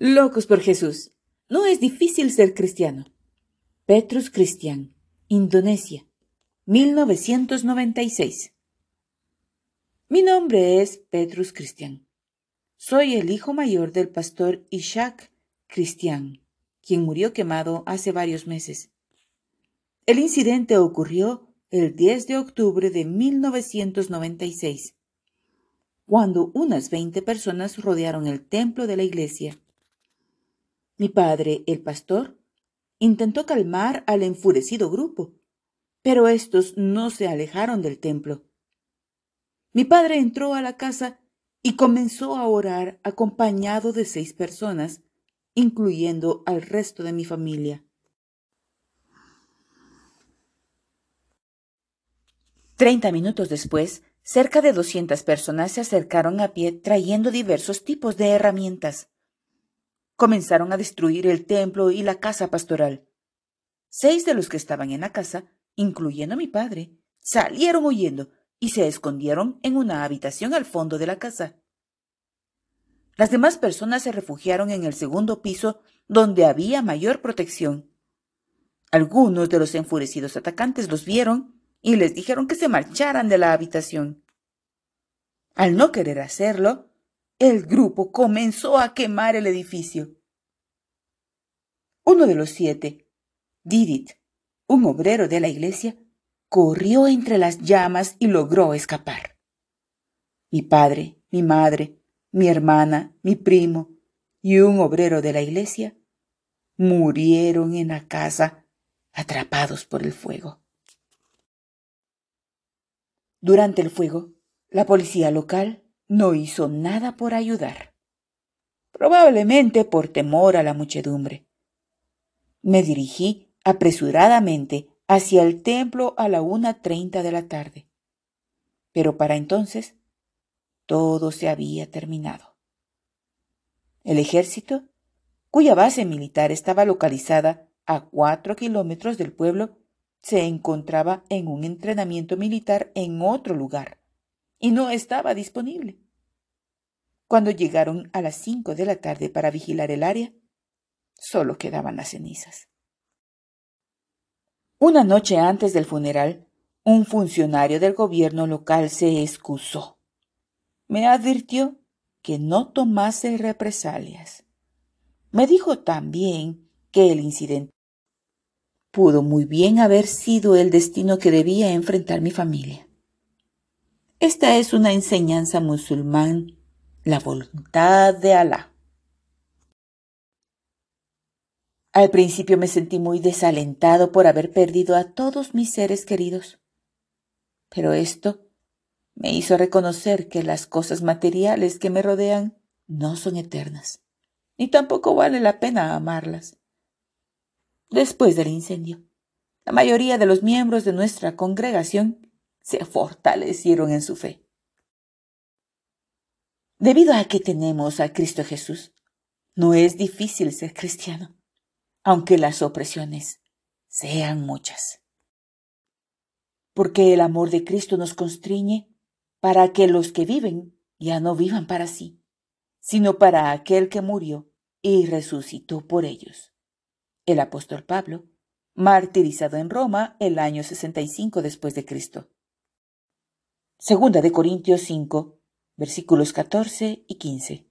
Locos por Jesús. No es difícil ser cristiano. Petrus Cristian, Indonesia, 1996. Mi nombre es Petrus Cristian. Soy el hijo mayor del pastor Ishak Cristian, quien murió quemado hace varios meses. El incidente ocurrió el 10 de octubre de 1996, cuando unas 20 personas rodearon el templo de la iglesia mi padre, el pastor, intentó calmar al enfurecido grupo, pero estos no se alejaron del templo. Mi padre entró a la casa y comenzó a orar acompañado de seis personas, incluyendo al resto de mi familia. Treinta minutos después, cerca de doscientas personas se acercaron a pie trayendo diversos tipos de herramientas comenzaron a destruir el templo y la casa pastoral. Seis de los que estaban en la casa, incluyendo a mi padre, salieron huyendo y se escondieron en una habitación al fondo de la casa. Las demás personas se refugiaron en el segundo piso donde había mayor protección. Algunos de los enfurecidos atacantes los vieron y les dijeron que se marcharan de la habitación. Al no querer hacerlo, el grupo comenzó a quemar el edificio. Uno de los siete, Didit, un obrero de la iglesia, corrió entre las llamas y logró escapar. Mi padre, mi madre, mi hermana, mi primo y un obrero de la iglesia murieron en la casa atrapados por el fuego. Durante el fuego, la policía local no hizo nada por ayudar, probablemente por temor a la muchedumbre. Me dirigí apresuradamente hacia el templo a la una treinta de la tarde. Pero para entonces todo se había terminado. El ejército, cuya base militar estaba localizada a cuatro kilómetros del pueblo, se encontraba en un entrenamiento militar en otro lugar y no estaba disponible. Cuando llegaron a las cinco de la tarde para vigilar el área, solo quedaban las cenizas. Una noche antes del funeral, un funcionario del gobierno local se excusó. Me advirtió que no tomase represalias. Me dijo también que el incidente pudo muy bien haber sido el destino que debía enfrentar mi familia. Esta es una enseñanza musulmán, la voluntad de Alá. Al principio me sentí muy desalentado por haber perdido a todos mis seres queridos. Pero esto me hizo reconocer que las cosas materiales que me rodean no son eternas, ni tampoco vale la pena amarlas. Después del incendio, la mayoría de los miembros de nuestra congregación se fortalecieron en su fe. Debido a que tenemos a Cristo Jesús, no es difícil ser cristiano, aunque las opresiones sean muchas. Porque el amor de Cristo nos constriñe para que los que viven ya no vivan para sí, sino para aquel que murió y resucitó por ellos. El apóstol Pablo, martirizado en Roma el año 65 después de Cristo. Segunda de Corintios 5, versículos 14 y 15.